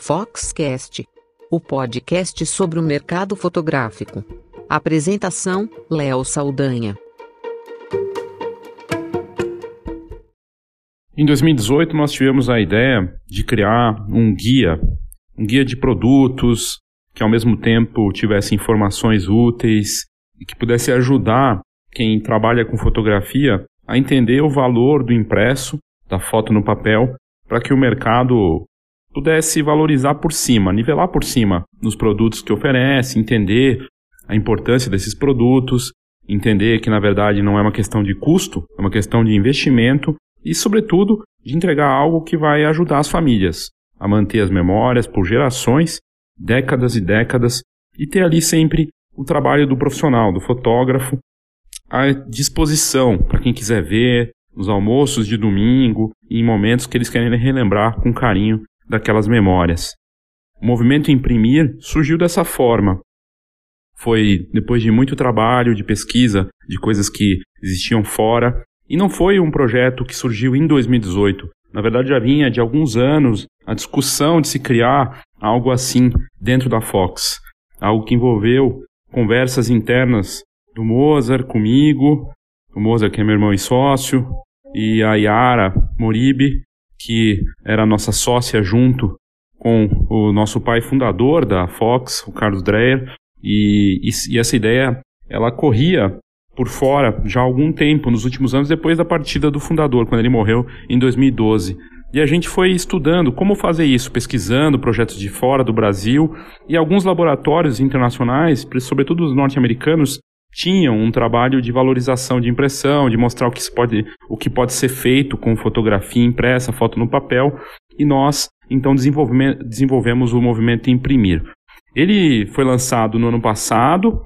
Foxcast, o podcast sobre o mercado fotográfico. Apresentação: Léo Saldanha. Em 2018, nós tivemos a ideia de criar um guia, um guia de produtos que ao mesmo tempo tivesse informações úteis e que pudesse ajudar quem trabalha com fotografia a entender o valor do impresso, da foto no papel, para que o mercado pudesse valorizar por cima, nivelar por cima nos produtos que oferece, entender a importância desses produtos, entender que na verdade não é uma questão de custo, é uma questão de investimento e, sobretudo, de entregar algo que vai ajudar as famílias a manter as memórias por gerações, décadas e décadas, e ter ali sempre o trabalho do profissional, do fotógrafo, à disposição para quem quiser ver, nos almoços de domingo e em momentos que eles querem relembrar com carinho daquelas memórias. O movimento Imprimir surgiu dessa forma. Foi depois de muito trabalho, de pesquisa, de coisas que existiam fora, e não foi um projeto que surgiu em 2018. Na verdade, já vinha de alguns anos a discussão de se criar algo assim dentro da Fox. Algo que envolveu conversas internas do Mozart comigo, o Mozart que é meu irmão e sócio, e a Yara Moribe, que era nossa sócia junto com o nosso pai fundador da Fox, o Carlos Dreyer, e, e, e, essa ideia ela corria por fora já há algum tempo, nos últimos anos, depois da partida do fundador, quando ele morreu em 2012. E a gente foi estudando como fazer isso, pesquisando projetos de fora do Brasil e alguns laboratórios internacionais, sobretudo os norte-americanos, tinham um trabalho de valorização de impressão, de mostrar o que, pode, o que pode ser feito com fotografia impressa, foto no papel, e nós então desenvolvemos o movimento Imprimir. Ele foi lançado no ano passado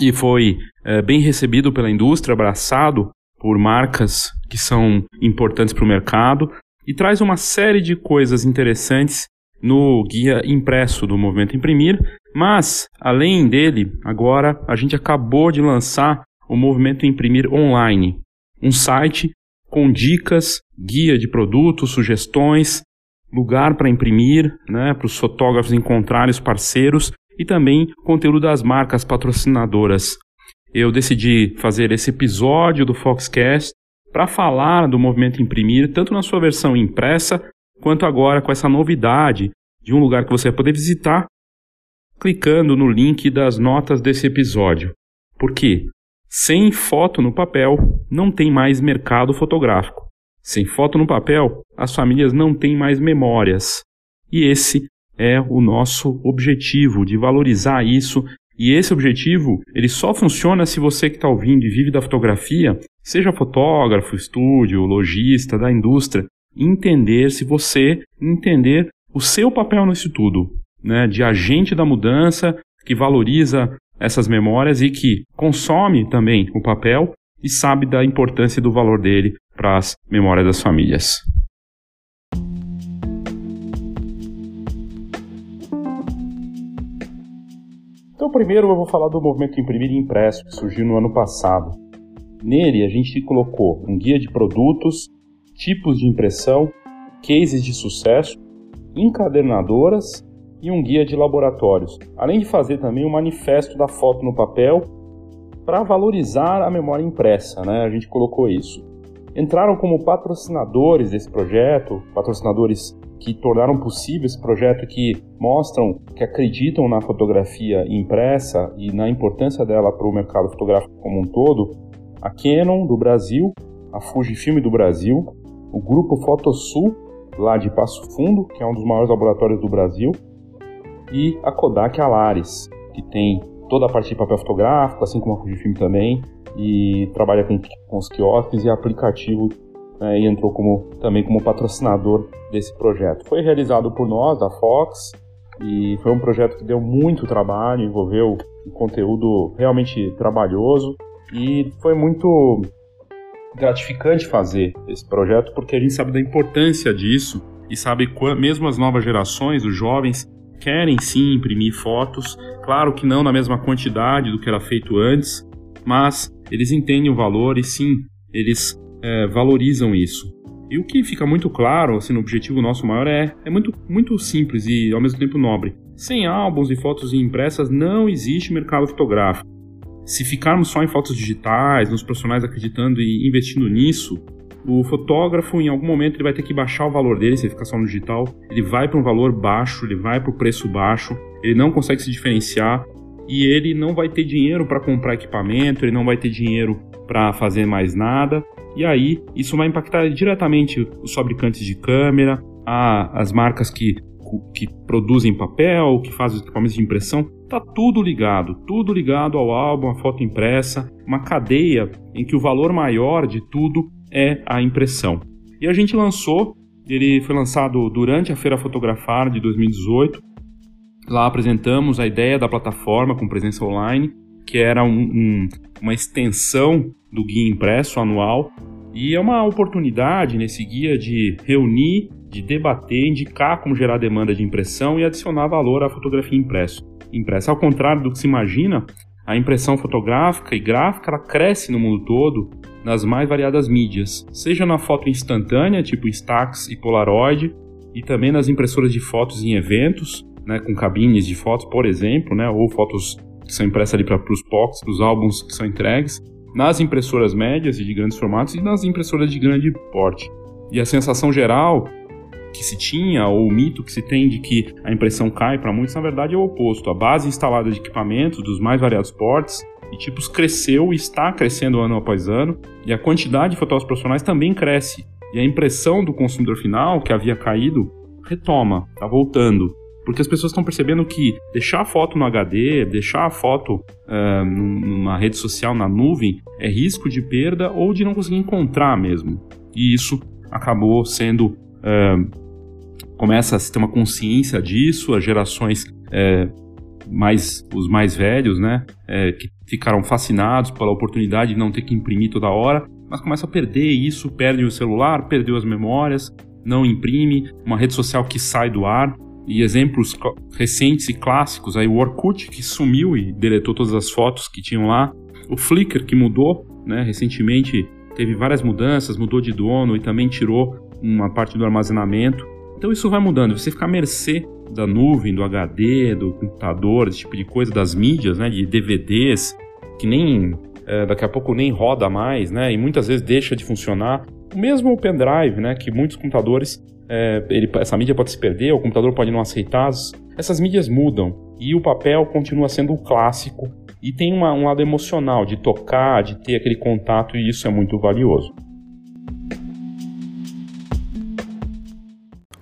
e foi é, bem recebido pela indústria, abraçado por marcas que são importantes para o mercado e traz uma série de coisas interessantes no guia impresso do Movimento Imprimir, mas, além dele, agora a gente acabou de lançar o Movimento Imprimir Online, um site com dicas, guia de produtos, sugestões, lugar para imprimir, né, para os fotógrafos encontrarem os parceiros e também conteúdo das marcas patrocinadoras. Eu decidi fazer esse episódio do Foxcast para falar do movimento imprimir, tanto na sua versão impressa quanto agora com essa novidade de um lugar que você vai poder visitar clicando no link das notas desse episódio. Porque sem foto no papel não tem mais mercado fotográfico. Sem foto no papel, as famílias não têm mais memórias. E esse é o nosso objetivo de valorizar isso. E esse objetivo, ele só funciona se você que está ouvindo e vive da fotografia, seja fotógrafo, estúdio, lojista, da indústria, entender se você entender o seu papel nisso tudo, né, de agente da mudança que valoriza essas memórias e que consome também o papel e sabe da importância e do valor dele para as memórias das famílias. Então, primeiro eu vou falar do movimento Imprimir Impresso, que surgiu no ano passado. Nele, a gente colocou um guia de produtos, tipos de impressão, cases de sucesso, encadernadoras e um guia de laboratórios, além de fazer também um manifesto da foto no papel para valorizar a memória impressa, né? A gente colocou isso. Entraram como patrocinadores desse projeto, patrocinadores que tornaram possível esse projeto que mostram que acreditam na fotografia impressa e na importância dela para o mercado fotográfico como um todo, a Canon do Brasil, a Fujifilm do Brasil, o grupo Fotosul lá de Passo Fundo, que é um dos maiores laboratórios do Brasil, e a Kodak Alaris, que tem toda a parte de papel fotográfico, assim como a Fujifilm também, e trabalha com, com os quiosques e aplicativo né, e entrou como, também como patrocinador desse projeto. Foi realizado por nós, da Fox, e foi um projeto que deu muito trabalho, envolveu um conteúdo realmente trabalhoso e foi muito gratificante fazer esse projeto porque a gente sabe da importância disso e sabe mesmo as novas gerações, os jovens, querem sim imprimir fotos, claro que não na mesma quantidade do que era feito antes, mas eles entendem o valor e sim, eles é, valorizam isso. E o que fica muito claro, assim, no objetivo nosso maior é, é muito, muito simples e ao mesmo tempo nobre. Sem álbuns e fotos impressas não existe mercado fotográfico. Se ficarmos só em fotos digitais, nos profissionais acreditando e investindo nisso, o fotógrafo em algum momento ele vai ter que baixar o valor dele, se ele ficar só no digital, ele vai para um valor baixo, ele vai para o preço baixo, ele não consegue se diferenciar e ele não vai ter dinheiro para comprar equipamento, ele não vai ter dinheiro para fazer mais nada. E aí isso vai impactar diretamente os fabricantes de câmera, as marcas que, que produzem papel, que fazem os equipamentos de impressão. Tá tudo ligado, tudo ligado ao álbum, à foto impressa, uma cadeia em que o valor maior de tudo é a impressão. E a gente lançou, ele foi lançado durante a Feira Fotografar de 2018. Lá apresentamos a ideia da plataforma com presença online, que era um, um, uma extensão do guia impresso anual. E é uma oportunidade nesse guia de reunir, de debater, indicar como gerar demanda de impressão e adicionar valor à fotografia impresso. impressa. Ao contrário do que se imagina, a impressão fotográfica e gráfica ela cresce no mundo todo nas mais variadas mídias, seja na foto instantânea, tipo Instax e Polaroid, e também nas impressoras de fotos em eventos, né, com cabines de fotos, por exemplo, né, ou fotos que são impressas ali para os POCs, para os álbuns que são entregues, nas impressoras médias e de grandes formatos e nas impressoras de grande porte. E a sensação geral que se tinha, ou o mito que se tem de que a impressão cai para muitos, na verdade é o oposto. A base instalada de equipamentos dos mais variados portes e tipos cresceu e está crescendo ano após ano, e a quantidade de fotógrafos profissionais também cresce. E a impressão do consumidor final, que havia caído, retoma, está voltando. Porque as pessoas estão percebendo que deixar a foto no HD, deixar a foto uh, numa rede social, na nuvem, é risco de perda ou de não conseguir encontrar mesmo. E isso acabou sendo. Uh, começa a se ter uma consciência disso, as gerações uh, mais os mais velhos, né, é, que ficaram fascinados pela oportunidade de não ter que imprimir toda hora, mas começa a perder isso, perde o celular, perdeu as memórias, não imprime, uma rede social que sai do ar. E exemplos recentes e clássicos, aí o Orkut que sumiu e deletou todas as fotos que tinham lá, o Flickr que mudou, né, recentemente teve várias mudanças, mudou de dono e também tirou uma parte do armazenamento. Então isso vai mudando, você fica à mercê da nuvem, do HD, do computador, esse tipo de coisa, das mídias, né, de DVDs, que nem é, daqui a pouco nem roda mais, né, e muitas vezes deixa de funcionar. O mesmo pendrive, né, que muitos computadores, é, ele, essa mídia pode se perder, o computador pode não aceitar, essas mídias mudam e o papel continua sendo o clássico e tem uma, um lado emocional de tocar, de ter aquele contato e isso é muito valioso.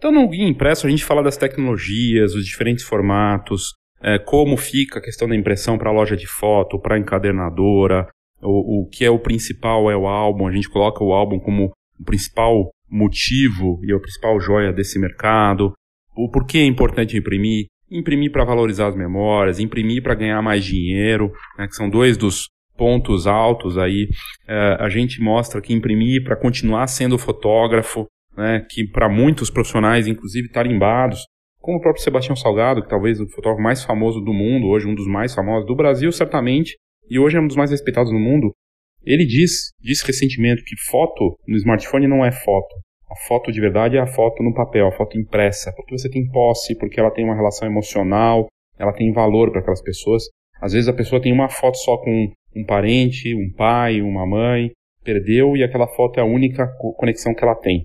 Então, no guia impresso, a gente fala das tecnologias, os diferentes formatos, é, como fica a questão da impressão para a loja de foto, para a encadernadora, o, o que é o principal é o álbum, a gente coloca o álbum como o principal motivo e a principal joia desse mercado, o porquê é importante imprimir, imprimir para valorizar as memórias, imprimir para ganhar mais dinheiro, né, que são dois dos pontos altos aí. É, a gente mostra que imprimir para continuar sendo fotógrafo, né, que para muitos profissionais, inclusive tarimbados, como o próprio Sebastião Salgado, que talvez o fotógrafo mais famoso do mundo, hoje um dos mais famosos do Brasil, certamente, e hoje é um dos mais respeitados no mundo, ele diz, disse recentemente que foto no smartphone não é foto. A foto de verdade é a foto no papel, a foto impressa, porque você tem posse, porque ela tem uma relação emocional, ela tem valor para aquelas pessoas. Às vezes a pessoa tem uma foto só com um parente, um pai, uma mãe, perdeu e aquela foto é a única conexão que ela tem.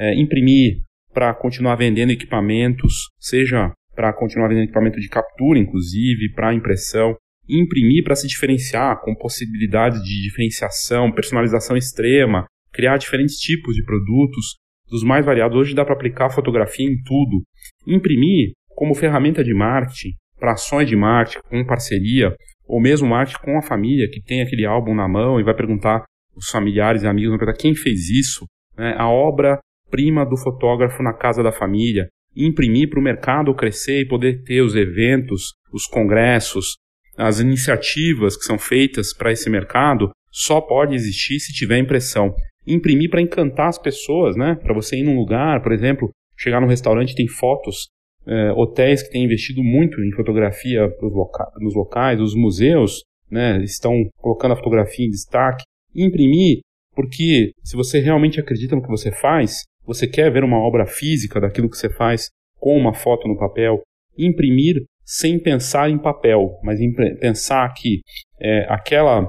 É, imprimir para continuar vendendo equipamentos, seja para continuar vendendo equipamento de captura, inclusive, para impressão, imprimir para se diferenciar, com possibilidades de diferenciação, personalização extrema, criar diferentes tipos de produtos, dos mais variados. Hoje dá para aplicar fotografia em tudo. Imprimir como ferramenta de marketing, para ações de marketing, com parceria, ou mesmo marketing com a família, que tem aquele álbum na mão e vai perguntar os familiares e amigos, vai perguntar quem fez isso, né? a obra-prima do fotógrafo na casa da família, imprimir para o mercado crescer e poder ter os eventos, os congressos, as iniciativas que são feitas para esse mercado, só pode existir se tiver impressão. Imprimir para encantar as pessoas, né? Para você ir num lugar, por exemplo, chegar num restaurante tem fotos, é, hotéis que têm investido muito em fotografia loca nos locais, os museus, né? Estão colocando a fotografia em destaque. Imprimir, porque se você realmente acredita no que você faz, você quer ver uma obra física daquilo que você faz com uma foto no papel. Imprimir sem pensar em papel, mas em pensar que é, aquela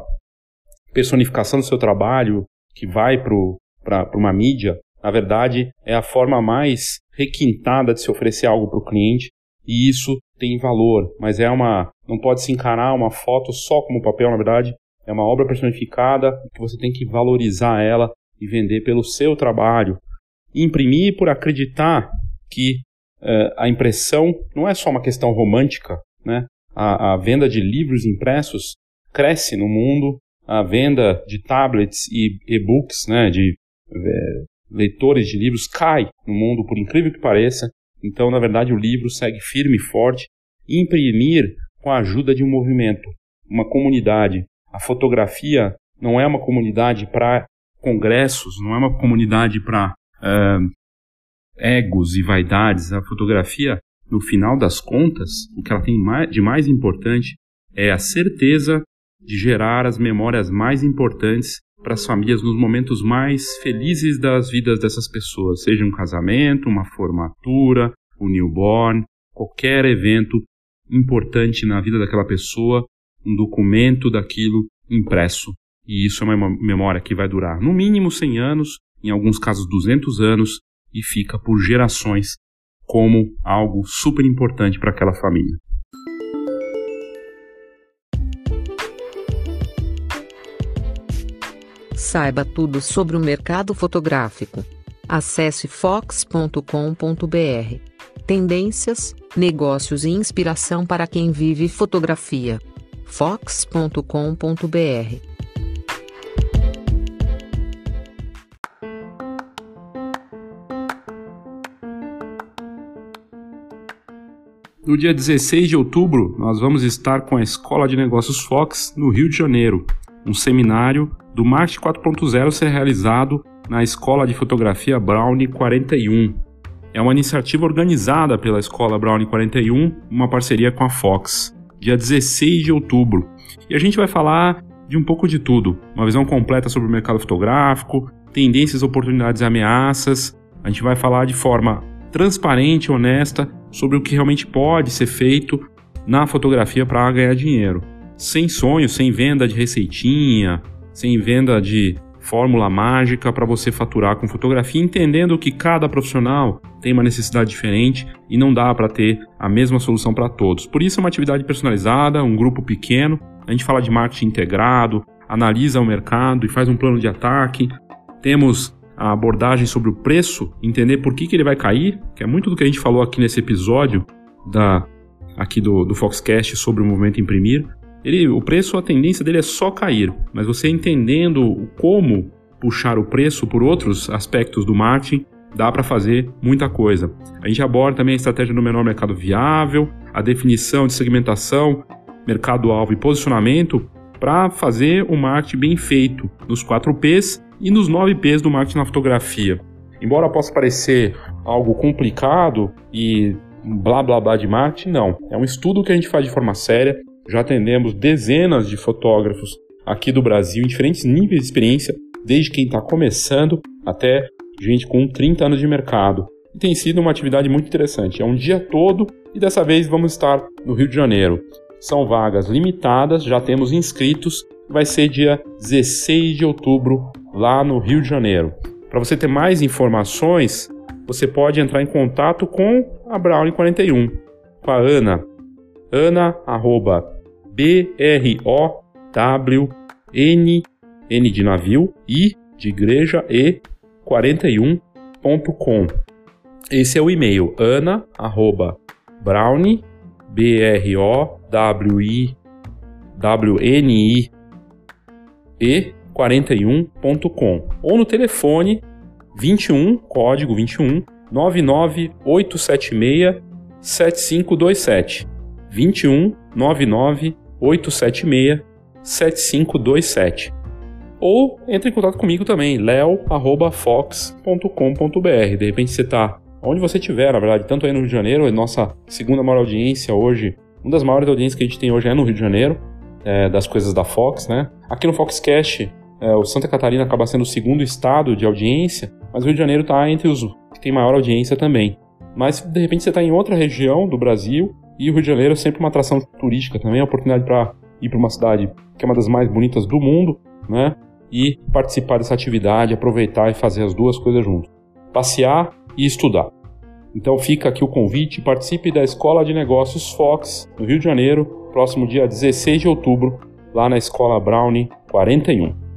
personificação do seu trabalho que vai para uma mídia, na verdade, é a forma mais requintada de se oferecer algo para o cliente e isso tem valor, mas é uma não pode se encarar uma foto só como papel, na verdade, é uma obra personificada que você tem que valorizar ela e vender pelo seu trabalho. Imprimir por acreditar que uh, a impressão não é só uma questão romântica, né? A, a venda de livros impressos cresce no mundo, a venda de tablets e e-books, né, de é, leitores de livros cai no mundo, por incrível que pareça. Então, na verdade, o livro segue firme e forte. Imprimir com a ajuda de um movimento, uma comunidade. A fotografia não é uma comunidade para congressos, não é uma comunidade para uh, egos e vaidades. A fotografia, no final das contas, o que ela tem de mais importante é a certeza de gerar as memórias mais importantes para as famílias nos momentos mais felizes das vidas dessas pessoas, seja um casamento, uma formatura, um newborn, qualquer evento importante na vida daquela pessoa, um documento daquilo impresso. E isso é uma memória que vai durar no mínimo 100 anos, em alguns casos 200 anos, e fica por gerações como algo super importante para aquela família. Saiba tudo sobre o mercado fotográfico. Acesse fox.com.br. Tendências, negócios e inspiração para quem vive fotografia. fox.com.br No dia 16 de outubro, nós vamos estar com a Escola de Negócios Fox no Rio de Janeiro, um seminário do Marketing 4.0 ser realizado na Escola de Fotografia Brownie 41. É uma iniciativa organizada pela Escola Brownie 41, uma parceria com a Fox, dia 16 de outubro. E a gente vai falar de um pouco de tudo, uma visão completa sobre o mercado fotográfico, tendências, oportunidades e ameaças. A gente vai falar de forma transparente e honesta sobre o que realmente pode ser feito na fotografia para ganhar dinheiro. Sem sonho, sem venda de receitinha, sem venda de fórmula mágica para você faturar com fotografia, entendendo que cada profissional tem uma necessidade diferente e não dá para ter a mesma solução para todos. Por isso é uma atividade personalizada, um grupo pequeno. A gente fala de marketing integrado, analisa o mercado e faz um plano de ataque. Temos a abordagem sobre o preço, entender por que, que ele vai cair, que é muito do que a gente falou aqui nesse episódio da aqui do, do Foxcast sobre o movimento imprimir. Ele, o preço, a tendência dele é só cair, mas você entendendo como puxar o preço por outros aspectos do marketing, dá para fazer muita coisa. A gente aborda também a estratégia do menor mercado viável, a definição de segmentação, mercado-alvo e posicionamento para fazer o marketing bem feito nos 4 Ps e nos 9 P's do marketing na fotografia. Embora possa parecer algo complicado e blá blá blá de marketing, não. É um estudo que a gente faz de forma séria. Já atendemos dezenas de fotógrafos aqui do Brasil em diferentes níveis de experiência, desde quem está começando até gente com 30 anos de mercado. E tem sido uma atividade muito interessante. É um dia todo e dessa vez vamos estar no Rio de Janeiro. São vagas limitadas, já temos inscritos. Vai ser dia 16 de outubro lá no Rio de Janeiro. Para você ter mais informações, você pode entrar em contato com a Brownie 41, com a Ana. Ana, arroba, B-R-O-W-N, N de navio, I de igreja, E, 41.com. Esse é o e-mail, ana, arroba, brownie, B-R-O-W-I, W-N-I, E, 41.com. Ou no telefone 21, código 21, 99876 7527. 21 99 876 7527. Ou entre em contato comigo também, leo@fox.com.br. De repente você está onde você estiver, na verdade, tanto aí no Rio de Janeiro, é nossa segunda maior audiência hoje, uma das maiores audiências que a gente tem hoje é no Rio de Janeiro, é, das coisas da Fox, né? Aqui no Foxcast, é, o Santa Catarina acaba sendo o segundo estado de audiência, mas o Rio de Janeiro está entre os que tem maior audiência também. Mas de repente você está em outra região do Brasil e o Rio de Janeiro é sempre uma atração turística também, é uma oportunidade para ir para uma cidade que é uma das mais bonitas do mundo, né? E participar dessa atividade, aproveitar e fazer as duas coisas juntos. Passear e estudar. Então fica aqui o convite, participe da Escola de Negócios Fox, no Rio de Janeiro, próximo dia 16 de outubro, lá na Escola Brownie 41.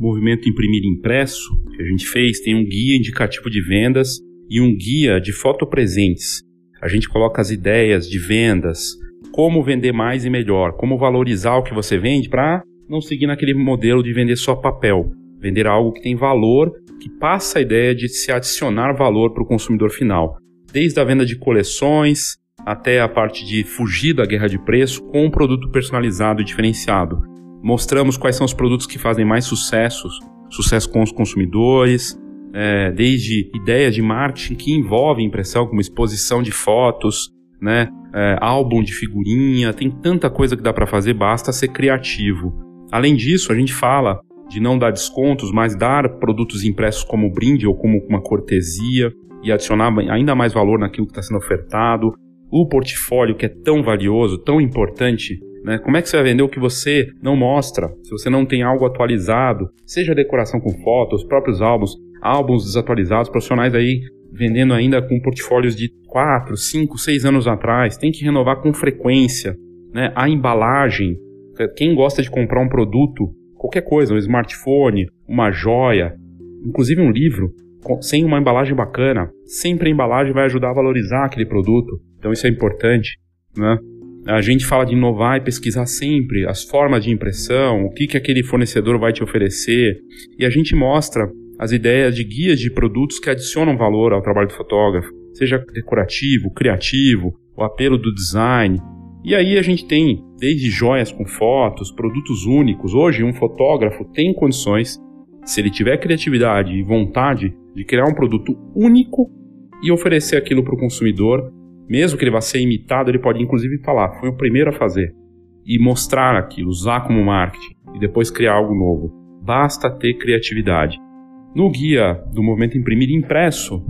Movimento Imprimir Impresso, que a gente fez, tem um guia indicativo de vendas e um guia de fotopresentes. A gente coloca as ideias de vendas, como vender mais e melhor, como valorizar o que você vende para não seguir naquele modelo de vender só papel, vender algo que tem valor, que passa a ideia de se adicionar valor para o consumidor final, desde a venda de coleções até a parte de fugir da guerra de preço com um produto personalizado e diferenciado. Mostramos quais são os produtos que fazem mais sucessos, sucesso com os consumidores, é, desde ideias de marketing que envolvem impressão, como exposição de fotos, né, é, álbum de figurinha, tem tanta coisa que dá para fazer, basta ser criativo. Além disso, a gente fala de não dar descontos, mas dar produtos impressos como brinde ou como uma cortesia e adicionar ainda mais valor naquilo que está sendo ofertado. O portfólio que é tão valioso, tão importante né? Como é que você vai vender o que você não mostra? Se você não tem algo atualizado, seja decoração com fotos, próprios álbuns, álbuns desatualizados, profissionais aí vendendo ainda com portfólios de 4, 5, 6 anos atrás, tem que renovar com frequência. Né? A embalagem, quem gosta de comprar um produto, qualquer coisa, um smartphone, uma joia, inclusive um livro, sem uma embalagem bacana, sempre a embalagem vai ajudar a valorizar aquele produto. Então isso é importante. Né? A gente fala de inovar e pesquisar sempre as formas de impressão, o que, que aquele fornecedor vai te oferecer, e a gente mostra as ideias de guias de produtos que adicionam valor ao trabalho do fotógrafo, seja decorativo, criativo, o apelo do design. E aí a gente tem desde joias com fotos, produtos únicos. Hoje um fotógrafo tem condições, se ele tiver criatividade e vontade, de criar um produto único e oferecer aquilo para o consumidor mesmo que ele vá ser imitado, ele pode inclusive falar, fui o primeiro a fazer. E mostrar aquilo, usar como marketing e depois criar algo novo. Basta ter criatividade. No guia do movimento imprimir impresso,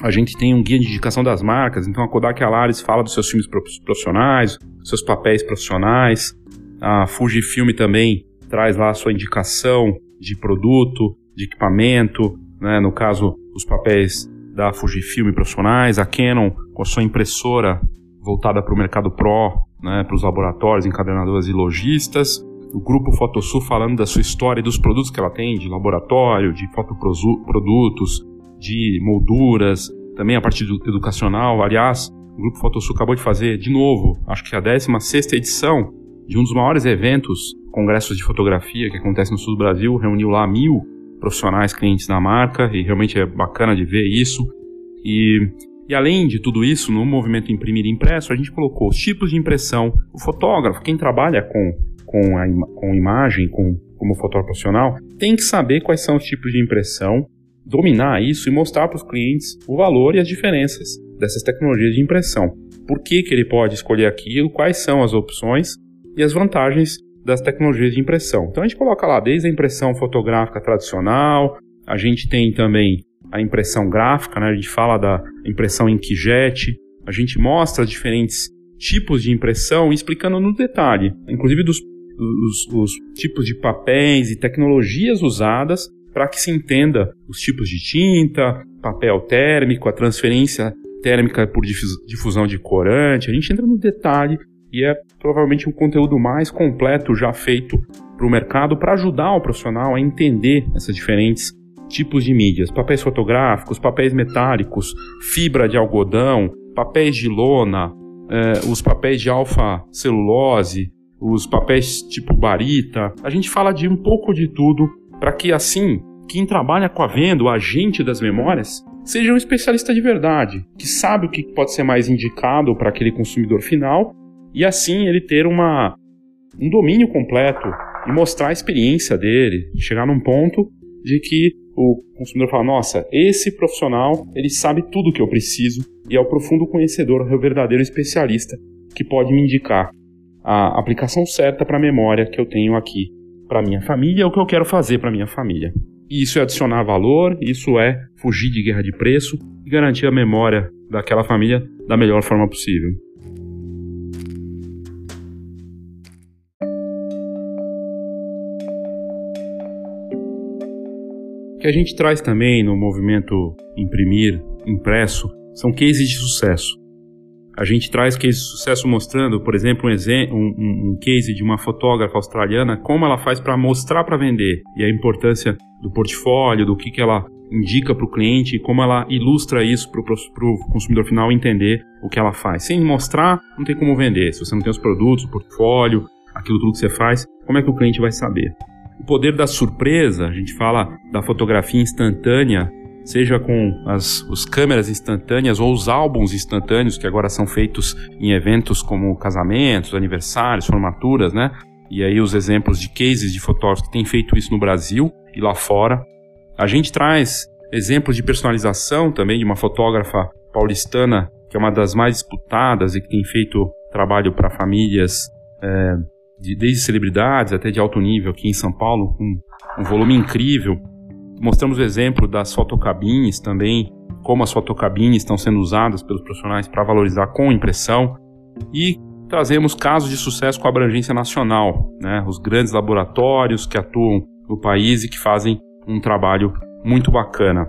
a gente tem um guia de indicação das marcas, então a Kodak Alaris fala dos seus filmes profissionais, seus papéis profissionais. A Fujifilm também traz lá a sua indicação de produto, de equipamento, né? no caso, os papéis da Fujifilm profissionais, a Canon com a sua impressora voltada para o mercado Pro, né, para os laboratórios, encadernadoras e lojistas, o grupo Fotosul falando da sua história e dos produtos que ela tem, de laboratório, de fotoprodutos, de molduras, também a parte educacional. Aliás, o grupo Fotosul acabou de fazer, de novo, acho que a 16 edição de um dos maiores eventos, congressos de fotografia que acontece no sul do Brasil, reuniu lá mil profissionais clientes da marca e realmente é bacana de ver isso. E, e além de tudo isso, no movimento imprimir impresso, a gente colocou os tipos de impressão. O fotógrafo, quem trabalha com, com, a, com imagem, com, como fotógrafo profissional, tem que saber quais são os tipos de impressão, dominar isso e mostrar para os clientes o valor e as diferenças dessas tecnologias de impressão. Por que, que ele pode escolher aquilo, quais são as opções e as vantagens das tecnologias de impressão. Então a gente coloca lá desde a impressão fotográfica tradicional a gente tem também a impressão gráfica, né? a gente fala da impressão inkjet, a gente mostra diferentes tipos de impressão, explicando no detalhe, inclusive dos os, os tipos de papéis e tecnologias usadas para que se entenda os tipos de tinta, papel térmico, a transferência térmica por difusão de corante. A gente entra no detalhe e é provavelmente o conteúdo mais completo já feito para o mercado para ajudar o profissional a entender essas diferentes tipos de mídias, papéis fotográficos, papéis metálicos, fibra de algodão, papéis de lona, eh, os papéis de alfa celulose, os papéis tipo barita. A gente fala de um pouco de tudo para que assim quem trabalha com a venda, o agente das memórias, seja um especialista de verdade, que sabe o que pode ser mais indicado para aquele consumidor final e assim ele ter uma, um domínio completo e mostrar a experiência dele, chegar num ponto de que o consumidor fala: nossa, esse profissional ele sabe tudo o que eu preciso e é o profundo conhecedor, é o verdadeiro especialista que pode me indicar a aplicação certa para a memória que eu tenho aqui para minha família, é o que eu quero fazer para minha família. E isso é adicionar valor, isso é fugir de guerra de preço e garantir a memória daquela família da melhor forma possível. Que a gente traz também no movimento imprimir impresso são cases de sucesso. A gente traz cases de sucesso mostrando, por exemplo, um, um, um case de uma fotógrafa australiana, como ela faz para mostrar para vender e a importância do portfólio, do que, que ela indica para o cliente e como ela ilustra isso para o consumidor final entender o que ela faz. Sem mostrar, não tem como vender. Se você não tem os produtos, o portfólio, aquilo tudo que você faz, como é que o cliente vai saber? O poder da surpresa, a gente fala da fotografia instantânea, seja com as os câmeras instantâneas ou os álbuns instantâneos que agora são feitos em eventos como casamentos, aniversários, formaturas, né? E aí os exemplos de cases de fotógrafos que têm feito isso no Brasil e lá fora. A gente traz exemplos de personalização também de uma fotógrafa paulistana que é uma das mais disputadas e que tem feito trabalho para famílias é, de, desde celebridades até de alto nível aqui em São Paulo, com um volume incrível Mostramos o exemplo das fotocabines também, como as fotocabines estão sendo usadas pelos profissionais para valorizar com impressão e trazemos casos de sucesso com abrangência nacional, né? os grandes laboratórios que atuam no país e que fazem um trabalho muito bacana.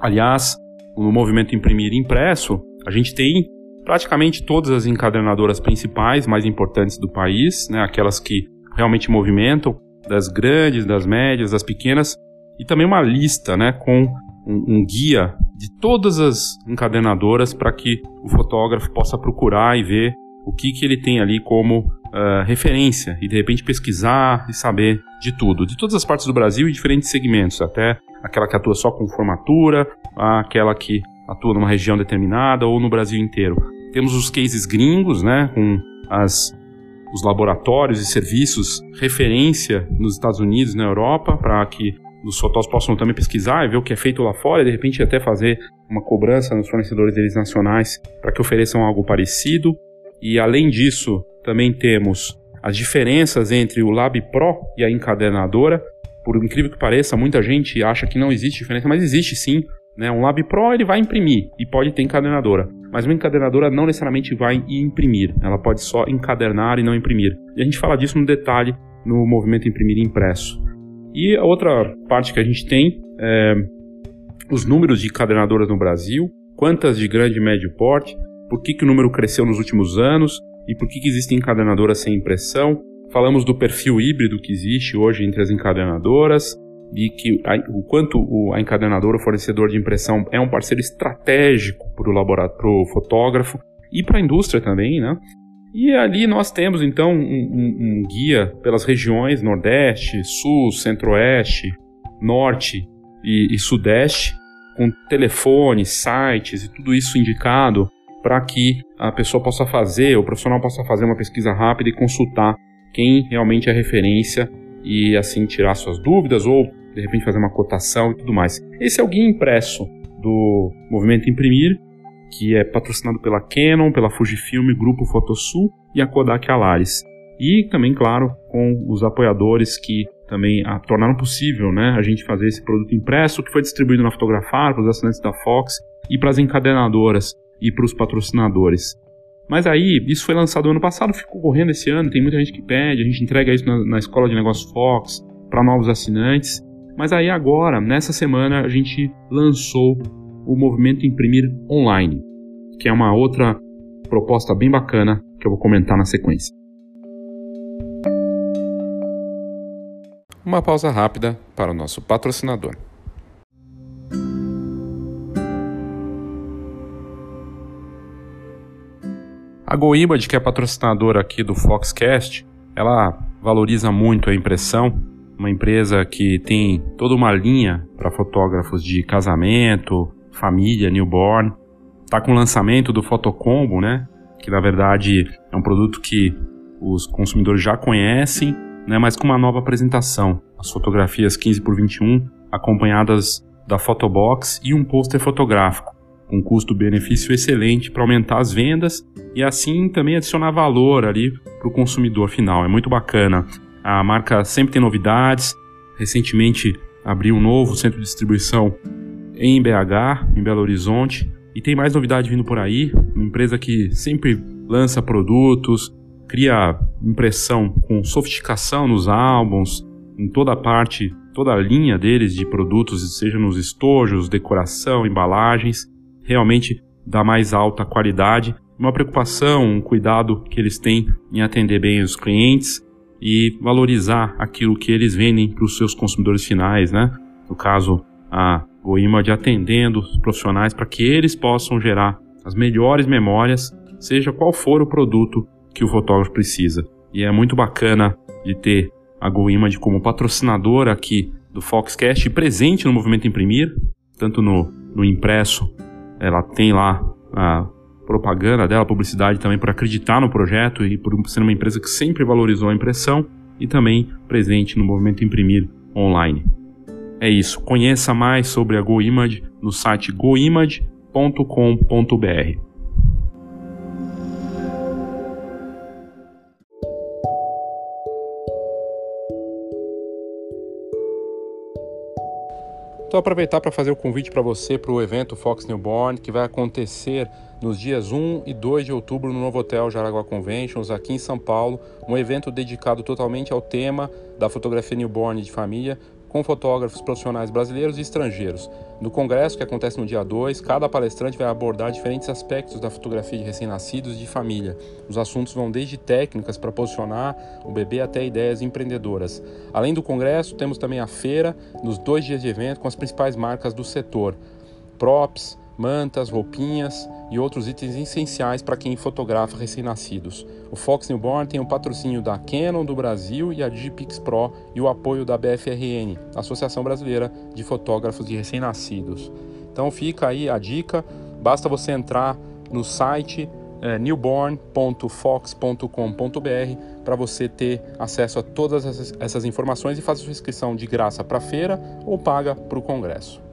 Aliás, no movimento Imprimir Impresso, a gente tem praticamente todas as encadernadoras principais, mais importantes do país, né? aquelas que realmente movimentam, das grandes, das médias, das pequenas, e também uma lista né, com um, um guia de todas as encadernadoras para que o fotógrafo possa procurar e ver o que, que ele tem ali como uh, referência e de repente pesquisar e saber de tudo, de todas as partes do Brasil e diferentes segmentos, até aquela que atua só com formatura, aquela que atua numa região determinada ou no Brasil inteiro. Temos os cases gringos, né, com as, os laboratórios e serviços referência nos Estados Unidos, na Europa, para que os fotógrafos possam também pesquisar e ver o que é feito lá fora e de repente até fazer uma cobrança nos fornecedores deles nacionais para que ofereçam algo parecido. E além disso, também temos as diferenças entre o Lab Pro e a encadernadora. Por incrível que pareça, muita gente acha que não existe diferença, mas existe sim. Né? Um Lab Pro ele vai imprimir e pode ter encadernadora, mas uma encadernadora não necessariamente vai imprimir, ela pode só encadernar e não imprimir. E a gente fala disso no detalhe no movimento Imprimir Impresso. E a outra parte que a gente tem é os números de encadernadoras no Brasil, quantas de grande e médio porte, por que, que o número cresceu nos últimos anos e por que, que existem encadernadoras sem impressão. Falamos do perfil híbrido que existe hoje entre as encadernadoras e que a, o quanto o, a encadernadora, o fornecedor de impressão, é um parceiro estratégico para o fotógrafo e para a indústria também, né? E ali nós temos então um, um, um guia pelas regiões Nordeste, Sul, Centro-Oeste, Norte e, e Sudeste, com telefones, sites e tudo isso indicado para que a pessoa possa fazer, o profissional possa fazer uma pesquisa rápida e consultar quem realmente é referência e assim tirar suas dúvidas ou de repente fazer uma cotação e tudo mais. Esse é o guia impresso do movimento Imprimir que é patrocinado pela Canon, pela Fujifilm, Grupo Fotosul e a Kodak Alaris. e também, claro, com os apoiadores que também a, tornaram possível né, a gente fazer esse produto impresso que foi distribuído na Fotografar para os assinantes da Fox e para as encadenadoras e para os patrocinadores. Mas aí, isso foi lançado ano passado, ficou correndo esse ano, tem muita gente que pede, a gente entrega isso na, na Escola de Negócios Fox para novos assinantes. Mas aí agora, nessa semana, a gente lançou o movimento Imprimir Online, que é uma outra proposta bem bacana que eu vou comentar na sequência. Uma pausa rápida para o nosso patrocinador. A GoImage, que é patrocinadora aqui do Foxcast, ela valoriza muito a impressão. Uma empresa que tem toda uma linha para fotógrafos de casamento, família, newborn. Está com o lançamento do Fotocombo, né? Que na verdade é um produto que os consumidores já conhecem, né? Mas com uma nova apresentação. As fotografias 15 por 21 acompanhadas da Photobox e um pôster fotográfico com custo-benefício excelente para aumentar as vendas e assim também adicionar valor ali para o consumidor final. É muito bacana. A marca sempre tem novidades. Recentemente abriu um novo centro de distribuição em BH, em Belo Horizonte, e tem mais novidade vindo por aí. Uma empresa que sempre lança produtos, cria impressão com sofisticação nos álbuns, em toda a parte, toda a linha deles de produtos, seja nos estojos, decoração, embalagens realmente da mais alta qualidade, uma preocupação, um cuidado que eles têm em atender bem os clientes e valorizar aquilo que eles vendem para os seus consumidores finais, né? No caso, a GoImage atendendo os profissionais para que eles possam gerar as melhores memórias, seja qual for o produto que o fotógrafo precisa. E é muito bacana de ter a GoImage como patrocinadora aqui do Foxcast presente no movimento Imprimir, tanto no, no impresso ela tem lá a propaganda dela, publicidade também por acreditar no projeto e por ser uma empresa que sempre valorizou a impressão e também presente no movimento Imprimir Online. É isso. Conheça mais sobre a GoImage no site goimage.com.br. Então aproveitar para fazer o convite para você para o evento Fox Newborn, que vai acontecer nos dias 1 e 2 de outubro no novo hotel Jaraguá Conventions, aqui em São Paulo, um evento dedicado totalmente ao tema da fotografia newborn de família, com fotógrafos profissionais brasileiros e estrangeiros. No congresso, que acontece no dia 2, cada palestrante vai abordar diferentes aspectos da fotografia de recém-nascidos e de família. Os assuntos vão desde técnicas para posicionar o bebê até ideias empreendedoras. Além do congresso, temos também a feira, nos dois dias de evento, com as principais marcas do setor. Props, mantas, roupinhas e outros itens essenciais para quem fotografa recém-nascidos. O Fox Newborn tem o patrocínio da Canon do Brasil e a Digipix Pro e o apoio da BFRN, Associação Brasileira de Fotógrafos de Recém-Nascidos. Então fica aí a dica, basta você entrar no site é, newborn.fox.com.br para você ter acesso a todas essas, essas informações e fazer sua inscrição de graça para a feira ou paga para o congresso.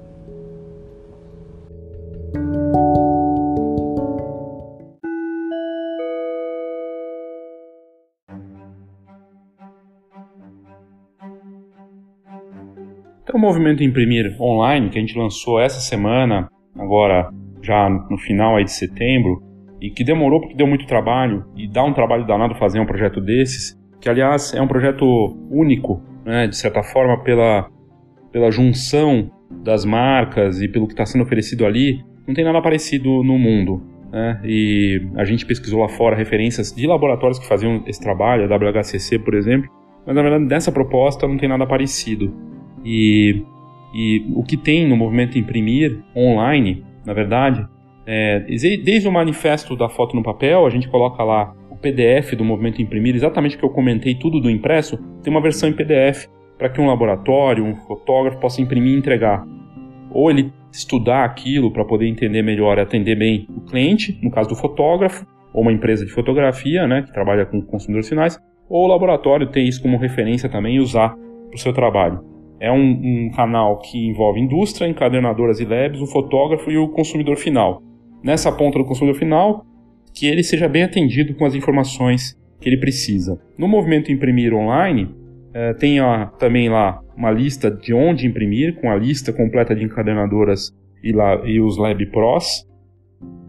O movimento Imprimir Online, que a gente lançou essa semana, agora já no final aí de setembro, e que demorou porque deu muito trabalho, e dá um trabalho danado fazer um projeto desses, que aliás é um projeto único, né, de certa forma, pela, pela junção das marcas e pelo que está sendo oferecido ali, não tem nada parecido no mundo. Né? E a gente pesquisou lá fora referências de laboratórios que faziam esse trabalho, a WHCC, por exemplo, mas na verdade nessa proposta não tem nada parecido. E, e o que tem no movimento imprimir online, na verdade, é, desde o manifesto da foto no papel, a gente coloca lá o PDF do movimento imprimir, exatamente o que eu comentei, tudo do impresso, tem uma versão em PDF para que um laboratório, um fotógrafo possa imprimir e entregar. Ou ele estudar aquilo para poder entender melhor e atender bem o cliente, no caso do fotógrafo, ou uma empresa de fotografia, né, que trabalha com consumidores finais, ou o laboratório ter isso como referência também e usar para o seu trabalho. É um, um, canal que envolve indústria, encadernadoras e labs, o fotógrafo e o consumidor final. Nessa ponta do consumidor final, que ele seja bem atendido com as informações que ele precisa. No movimento Imprimir Online, é, tem a, também lá uma lista de onde imprimir, com a lista completa de encadernadoras e, lá, e os Lab Pros.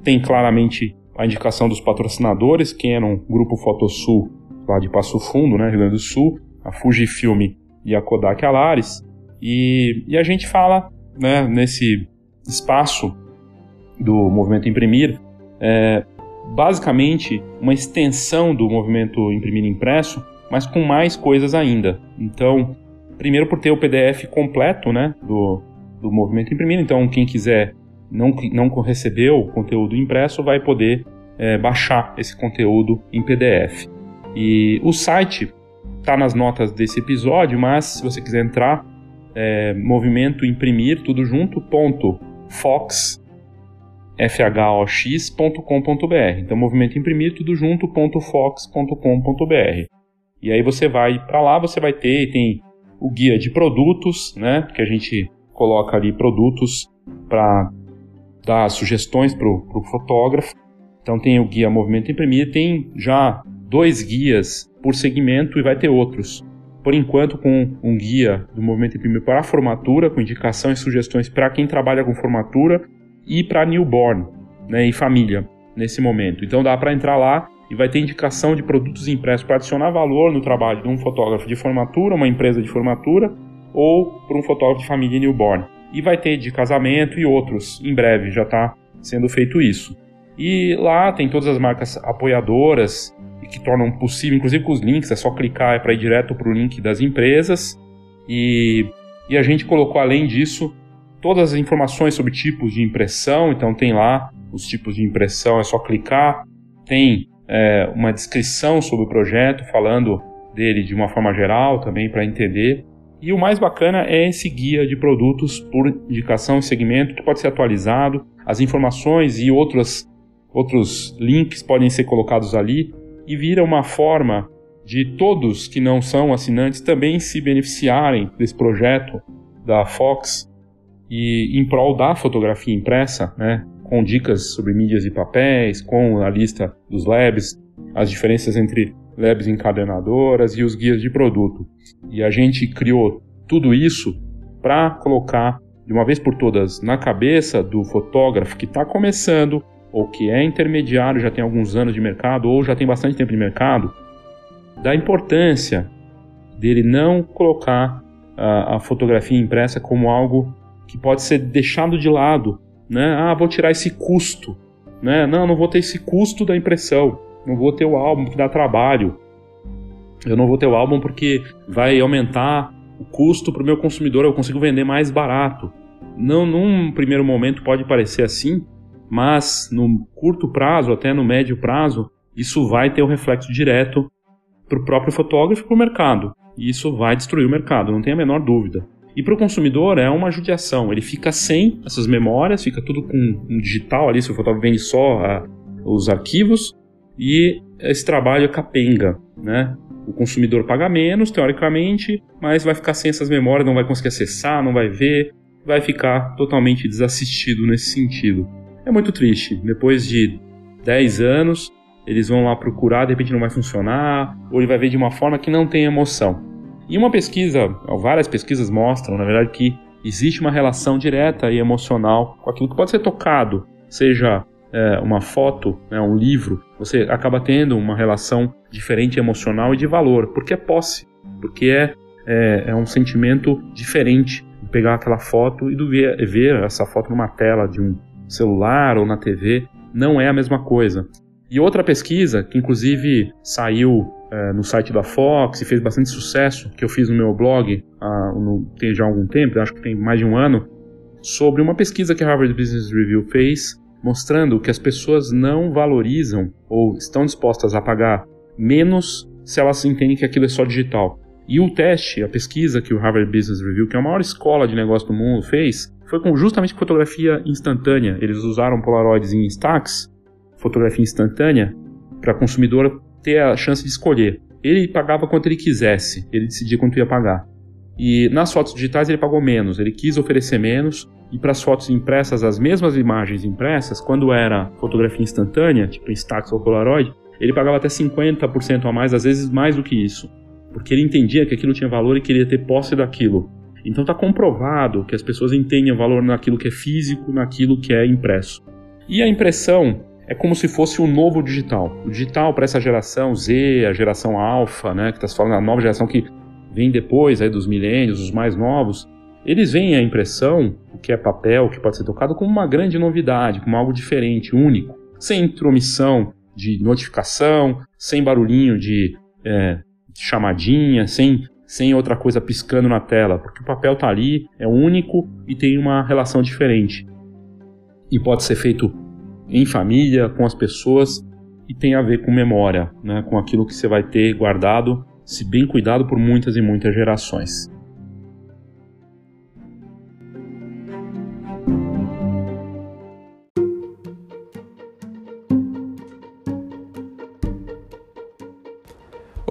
Tem claramente a indicação dos patrocinadores, que eram o Grupo Fotosul, lá de Passo Fundo, né, Rio Grande do Sul, a Fujifilm e a Kodak Alaris. E, e a gente fala né, nesse espaço do movimento Imprimir, é, basicamente uma extensão do movimento Imprimir Impresso, mas com mais coisas ainda. Então, primeiro por ter o PDF completo né, do, do movimento Imprimir, então quem quiser não, não recebeu o conteúdo impresso vai poder é, baixar esse conteúdo em PDF. E o site está nas notas desse episódio, mas se você quiser entrar, é, movimento imprimir tudo junto ponto fox fhox.com.br. Então, movimento imprimir tudo junto ponto fox.com.br. E aí você vai para lá, você vai ter tem o guia de produtos, né, que a gente coloca ali produtos para dar sugestões para o fotógrafo. Então tem o guia Movimento Imprimir, tem já dois guias por segmento e vai ter outros. Por enquanto, com um guia do Movimento Imprimir para a formatura, com indicação e sugestões para quem trabalha com formatura e para newborn né, e família nesse momento. Então dá para entrar lá e vai ter indicação de produtos impressos para adicionar valor no trabalho de um fotógrafo de formatura, uma empresa de formatura ou para um fotógrafo de família newborn. E vai ter de casamento e outros. Em breve já está sendo feito isso. E lá tem todas as marcas apoiadoras que tornam possível, inclusive com os links, é só clicar é para ir direto para o link das empresas. E, e a gente colocou além disso todas as informações sobre tipos de impressão, então tem lá os tipos de impressão, é só clicar. Tem é, uma descrição sobre o projeto, falando dele de uma forma geral também para entender. E o mais bacana é esse guia de produtos por indicação e segmento que pode ser atualizado. As informações e outros, outros links podem ser colocados ali e vira uma forma de todos que não são assinantes também se beneficiarem desse projeto da Fox e em prol da fotografia impressa, né, com dicas sobre mídias e papéis, com a lista dos labs, as diferenças entre labs encadernadoras e os guias de produto. E a gente criou tudo isso para colocar de uma vez por todas na cabeça do fotógrafo que está começando ou que é intermediário, já tem alguns anos de mercado ou já tem bastante tempo de mercado, da importância dele não colocar a, a fotografia impressa como algo que pode ser deixado de lado, né? Ah, vou tirar esse custo, né? Não, não vou ter esse custo da impressão, não vou ter o álbum que dá trabalho, eu não vou ter o álbum porque vai aumentar o custo para o meu consumidor, eu consigo vender mais barato. Não, num primeiro momento pode parecer assim, mas no curto prazo, até no médio prazo, isso vai ter um reflexo direto para o próprio fotógrafo e para o mercado. E isso vai destruir o mercado, não tem a menor dúvida. E para o consumidor é uma judiação, ele fica sem essas memórias, fica tudo com um digital ali, se o fotógrafo vende só a, os arquivos, e esse trabalho é capenga, né? O consumidor paga menos, teoricamente, mas vai ficar sem essas memórias, não vai conseguir acessar, não vai ver, vai ficar totalmente desassistido nesse sentido. É muito triste. Depois de 10 anos, eles vão lá procurar, de repente não vai funcionar, ou ele vai ver de uma forma que não tem emoção. E uma pesquisa, várias pesquisas mostram, na verdade, que existe uma relação direta e emocional com aquilo que pode ser tocado, seja é, uma foto, né, um livro, você acaba tendo uma relação diferente emocional e de valor, porque é posse, porque é, é, é um sentimento diferente de pegar aquela foto e do ver, ver essa foto numa tela de um celular ou na TV, não é a mesma coisa. E outra pesquisa, que inclusive saiu é, no site da Fox e fez bastante sucesso, que eu fiz no meu blog há, no, tem já algum tempo, acho que tem mais de um ano, sobre uma pesquisa que a Harvard Business Review fez, mostrando que as pessoas não valorizam ou estão dispostas a pagar menos se elas entendem que aquilo é só digital. E o teste, a pesquisa que o Harvard Business Review, que é a maior escola de negócio do mundo, fez, foi com justamente fotografia instantânea. Eles usaram Polaroids em Instax, fotografia instantânea, para o consumidor ter a chance de escolher. Ele pagava quanto ele quisesse, ele decidia quanto ia pagar. E nas fotos digitais ele pagou menos, ele quis oferecer menos, e para as fotos impressas, as mesmas imagens impressas, quando era fotografia instantânea, tipo Instax ou Polaroid, ele pagava até 50% a mais, às vezes mais do que isso, porque ele entendia que aquilo tinha valor e queria ter posse daquilo. Então está comprovado que as pessoas entendem valor naquilo que é físico, naquilo que é impresso. E a impressão é como se fosse o um novo digital. O digital para essa geração Z, a geração alfa, né, que está falando a nova geração que vem depois aí dos milênios, os mais novos, eles veem a impressão, o que é papel, o que pode ser tocado, como uma grande novidade, como algo diferente, único, sem intromissão de notificação, sem barulhinho de, é, de chamadinha, sem, sem outra coisa piscando na tela, porque o papel está ali, é único e tem uma relação diferente. E pode ser feito em família, com as pessoas, e tem a ver com memória, né, com aquilo que você vai ter guardado, se bem cuidado por muitas e muitas gerações.